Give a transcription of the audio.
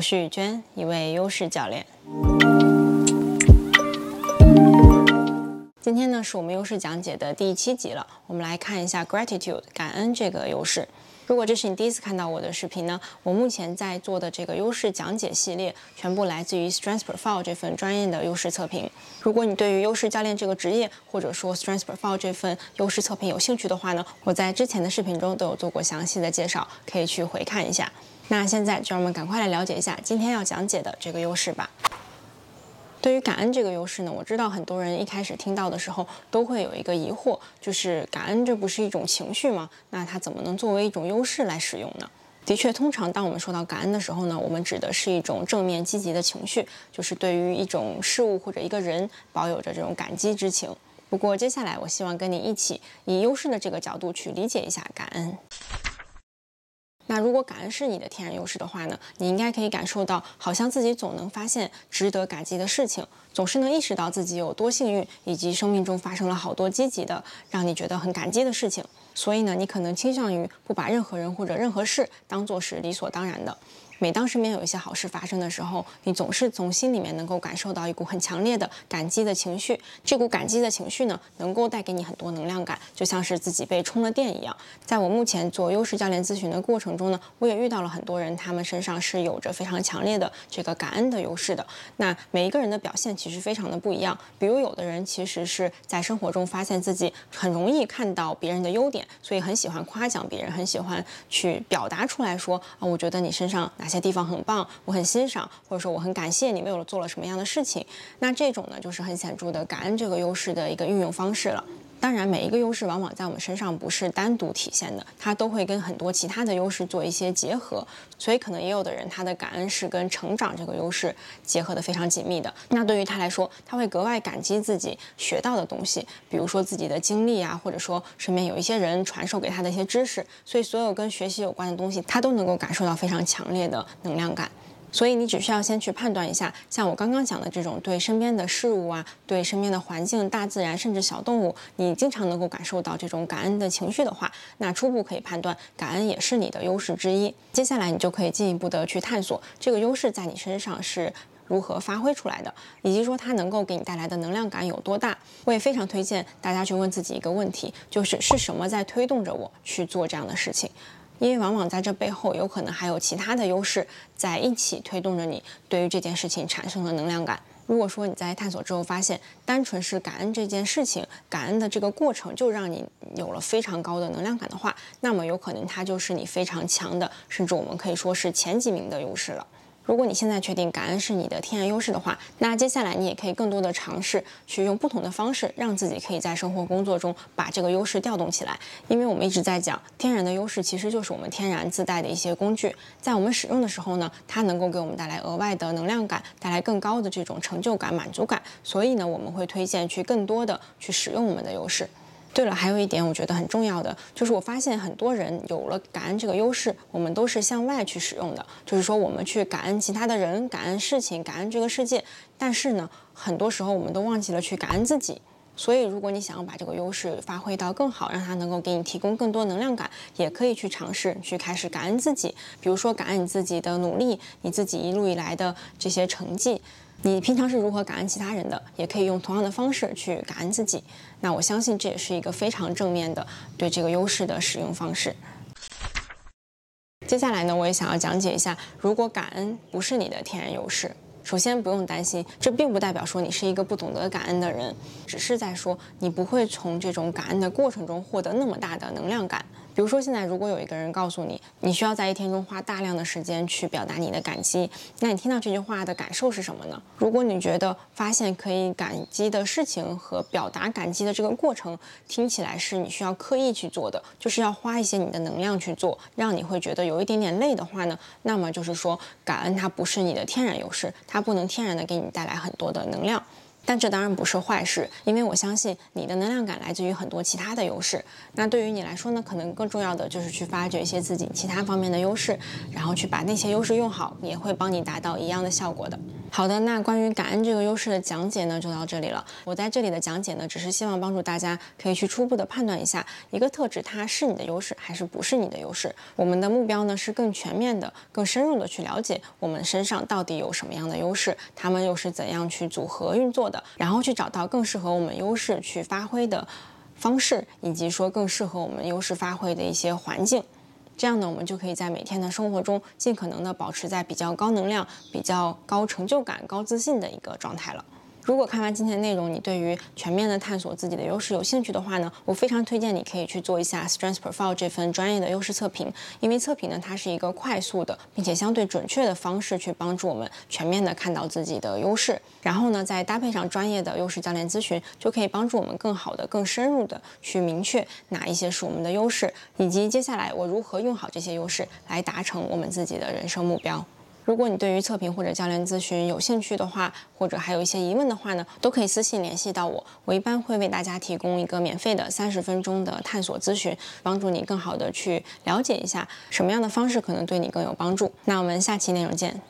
我是雨娟，一位优势教练。今天呢，是我们优势讲解的第七集了。我们来看一下 gratitude 感恩这个优势。如果这是你第一次看到我的视频呢，我目前在做的这个优势讲解系列，全部来自于 Strength Profile 这份专业的优势测评。如果你对于优势教练这个职业，或者说 Strength Profile 这份优势测评有兴趣的话呢，我在之前的视频中都有做过详细的介绍，可以去回看一下。那现在就让我们赶快来了解一下今天要讲解的这个优势吧。对于感恩这个优势呢，我知道很多人一开始听到的时候都会有一个疑惑，就是感恩这不是一种情绪吗？那它怎么能作为一种优势来使用呢？的确，通常当我们说到感恩的时候呢，我们指的是一种正面积极的情绪，就是对于一种事物或者一个人保有着这种感激之情。不过接下来，我希望跟你一起以优势的这个角度去理解一下感恩。那如果感恩是你的天然优势的话呢，你应该可以感受到，好像自己总能发现值得感激的事情，总是能意识到自己有多幸运，以及生命中发生了好多积极的，让你觉得很感激的事情。所以呢，你可能倾向于不把任何人或者任何事当做是理所当然的。每当身边有一些好事发生的时候，你总是从心里面能够感受到一股很强烈的感激的情绪。这股感激的情绪呢，能够带给你很多能量感，就像是自己被充了电一样。在我目前做优势教练咨询的过程中呢，我也遇到了很多人，他们身上是有着非常强烈的这个感恩的优势的。那每一个人的表现其实非常的不一样。比如有的人其实是在生活中发现自己很容易看到别人的优点，所以很喜欢夸奖别人，很喜欢去表达出来说啊，我觉得你身上哪些地方很棒，我很欣赏，或者说我很感谢你为我做了什么样的事情。那这种呢，就是很显著的感恩这个优势的一个运用方式了。当然，每一个优势往往在我们身上不是单独体现的，它都会跟很多其他的优势做一些结合。所以，可能也有的人他的感恩是跟成长这个优势结合的非常紧密的。那对于他来说，他会格外感激自己学到的东西，比如说自己的经历啊，或者说身边有一些人传授给他的一些知识。所以，所有跟学习有关的东西，他都能够感受到非常强烈的能量感。所以你只需要先去判断一下，像我刚刚讲的这种对身边的事物啊，对身边的环境、大自然，甚至小动物，你经常能够感受到这种感恩的情绪的话，那初步可以判断感恩也是你的优势之一。接下来你就可以进一步的去探索这个优势在你身上是如何发挥出来的，以及说它能够给你带来的能量感有多大。我也非常推荐大家去问自己一个问题，就是是什么在推动着我去做这样的事情。因为往往在这背后有可能还有其他的优势在一起推动着你对于这件事情产生了能量感。如果说你在探索之后发现，单纯是感恩这件事情，感恩的这个过程就让你有了非常高的能量感的话，那么有可能它就是你非常强的，甚至我们可以说是前几名的优势了。如果你现在确定感恩是你的天然优势的话，那接下来你也可以更多的尝试去用不同的方式，让自己可以在生活工作中把这个优势调动起来。因为我们一直在讲，天然的优势其实就是我们天然自带的一些工具，在我们使用的时候呢，它能够给我们带来额外的能量感，带来更高的这种成就感、满足感。所以呢，我们会推荐去更多的去使用我们的优势。对了，还有一点我觉得很重要的，就是我发现很多人有了感恩这个优势，我们都是向外去使用的，就是说我们去感恩其他的人、感恩事情、感恩这个世界。但是呢，很多时候我们都忘记了去感恩自己。所以，如果你想要把这个优势发挥到更好，让它能够给你提供更多能量感，也可以去尝试去开始感恩自己。比如说，感恩你自己的努力，你自己一路以来的这些成绩。你平常是如何感恩其他人的？也可以用同样的方式去感恩自己。那我相信这也是一个非常正面的对这个优势的使用方式。接下来呢，我也想要讲解一下，如果感恩不是你的天然优势，首先不用担心，这并不代表说你是一个不懂得感恩的人，只是在说你不会从这种感恩的过程中获得那么大的能量感。比如说，现在如果有一个人告诉你，你需要在一天中花大量的时间去表达你的感激，那你听到这句话的感受是什么呢？如果你觉得发现可以感激的事情和表达感激的这个过程听起来是你需要刻意去做的，就是要花一些你的能量去做，让你会觉得有一点点累的话呢，那么就是说感恩它不是你的天然优势，它不能天然的给你带来很多的能量。但这当然不是坏事，因为我相信你的能量感来自于很多其他的优势。那对于你来说呢，可能更重要的就是去发掘一些自己其他方面的优势，然后去把那些优势用好，也会帮你达到一样的效果的。好的，那关于感恩这个优势的讲解呢，就到这里了。我在这里的讲解呢，只是希望帮助大家可以去初步的判断一下一个特质它是你的优势还是不是你的优势。我们的目标呢是更全面的、更深入的去了解我们身上到底有什么样的优势，它们又是怎样去组合运作的，然后去找到更适合我们优势去发挥的方式，以及说更适合我们优势发挥的一些环境。这样呢，我们就可以在每天的生活中尽可能的保持在比较高能量、比较高成就感、高自信的一个状态了。如果看完今天的内容，你对于全面的探索自己的优势有兴趣的话呢，我非常推荐你可以去做一下 Strength Profile 这份专业的优势测评，因为测评呢，它是一个快速的并且相对准确的方式，去帮助我们全面的看到自己的优势。然后呢，再搭配上专业的优势教练咨询，就可以帮助我们更好的、更深入的去明确哪一些是我们的优势，以及接下来我如何用好这些优势来达成我们自己的人生目标。如果你对于测评或者教练咨询有兴趣的话，或者还有一些疑问的话呢，都可以私信联系到我。我一般会为大家提供一个免费的三十分钟的探索咨询，帮助你更好的去了解一下什么样的方式可能对你更有帮助。那我们下期内容见。